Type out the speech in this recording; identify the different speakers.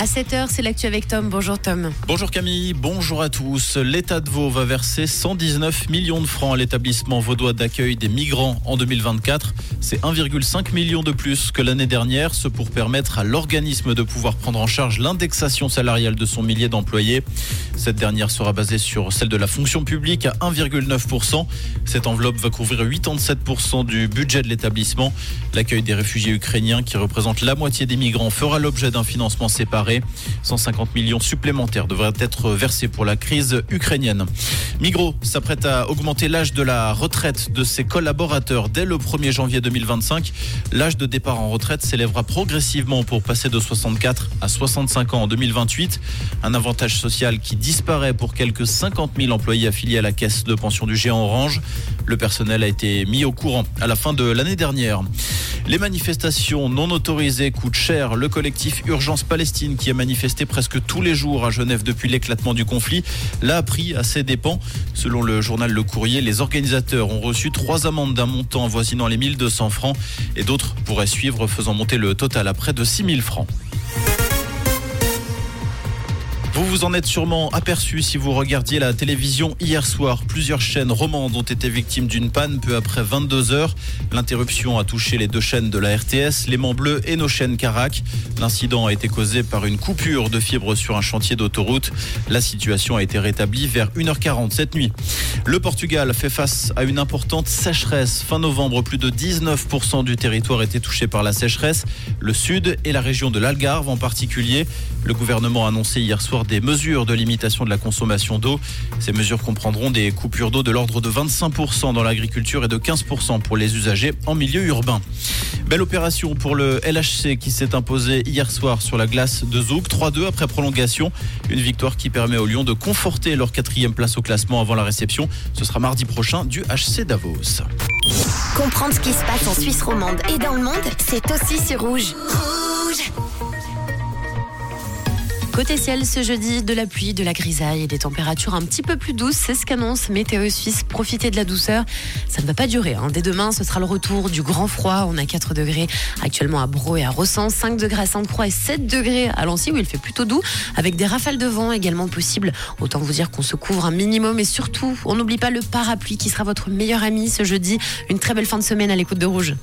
Speaker 1: À 7h, c'est l'actu avec Tom. Bonjour Tom.
Speaker 2: Bonjour Camille, bonjour à tous. L'État de Vaud va verser 119 millions de francs à l'établissement vaudois d'accueil des migrants en 2024. C'est 1,5 million de plus que l'année dernière, ce pour permettre à l'organisme de pouvoir prendre en charge l'indexation salariale de son millier d'employés. Cette dernière sera basée sur celle de la fonction publique à 1,9%. Cette enveloppe va couvrir 87% du budget de l'établissement. L'accueil des réfugiés ukrainiens, qui représente la moitié des migrants, fera l'objet d'un financement séparé 150 millions supplémentaires devraient être versés pour la crise ukrainienne. Migros s'apprête à augmenter l'âge de la retraite de ses collaborateurs dès le 1er janvier 2025. L'âge de départ en retraite s'élèvera progressivement pour passer de 64 à 65 ans en 2028. Un avantage social qui disparaît pour quelques 50 000 employés affiliés à la caisse de pension du géant Orange. Le personnel a été mis au courant à la fin de l'année dernière. Les manifestations non autorisées coûtent cher. Le collectif Urgence Palestine, qui a manifesté presque tous les jours à Genève depuis l'éclatement du conflit, l'a appris à ses dépens. Selon le journal Le Courrier, les organisateurs ont reçu trois amendes d'un montant avoisinant les 1200 francs et d'autres pourraient suivre, faisant monter le total à près de 6000 francs. Vous vous en êtes sûrement aperçu si vous regardiez la télévision hier soir. Plusieurs chaînes romandes ont été victimes d'une panne peu après 22 heures. L'interruption a touché les deux chaînes de la RTS, l'aimant bleu et nos chaînes Carac. L'incident a été causé par une coupure de fibres sur un chantier d'autoroute. La situation a été rétablie vers 1h40 cette nuit. Le Portugal fait face à une importante sécheresse. Fin novembre, plus de 19% du territoire était touché par la sécheresse. Le sud et la région de l'Algarve en particulier. Le gouvernement a annoncé hier soir des mesures de limitation de la consommation d'eau. Ces mesures comprendront des coupures d'eau de l'ordre de 25% dans l'agriculture et de 15% pour les usagers en milieu urbain. Belle opération pour le LHC qui s'est imposé hier soir sur la glace de Zouk. 3-2 après prolongation. Une victoire qui permet aux Lions de conforter leur quatrième place au classement avant la réception. Ce sera mardi prochain du HC Davos.
Speaker 3: Comprendre ce qui se passe en Suisse romande et dans le monde, c'est aussi sur Rouge. Rouge
Speaker 1: Côté ciel, ce jeudi, de la pluie, de la grisaille et des températures un petit peu plus douces. C'est ce qu'annonce Météo Suisse. Profitez de la douceur. Ça ne va pas durer. Hein. Dès demain, ce sera le retour du grand froid. On a 4 degrés actuellement à Bro et à Rossan, 5 degrés à Sainte-Croix et 7 degrés à Lancy où il fait plutôt doux, avec des rafales de vent également possibles. Autant vous dire qu'on se couvre un minimum et surtout, on n'oublie pas le parapluie qui sera votre meilleur ami ce jeudi. Une très belle fin de semaine à l'écoute de Rouge.